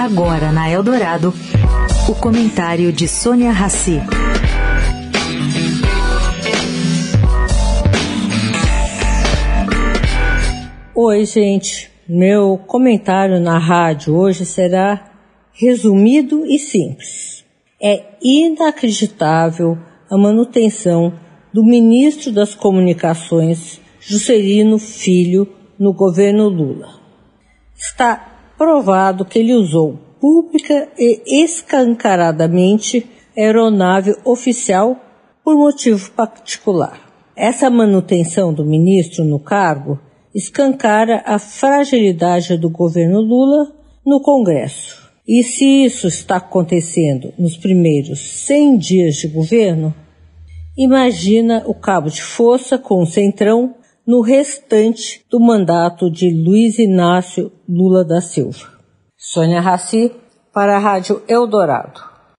Agora na Eldorado, o comentário de Sônia Rassi. Oi, gente. Meu comentário na rádio hoje será resumido e simples. É inacreditável a manutenção do ministro das Comunicações, Juscelino Filho, no governo Lula. Está provado que ele usou pública e escancaradamente aeronave oficial por motivo particular. Essa manutenção do ministro no cargo escancara a fragilidade do governo Lula no Congresso. E se isso está acontecendo nos primeiros 100 dias de governo, imagina o cabo de força com o centrão no restante do mandato de Luiz Inácio Lula da Silva. Sônia Raci, para a Rádio Eldorado.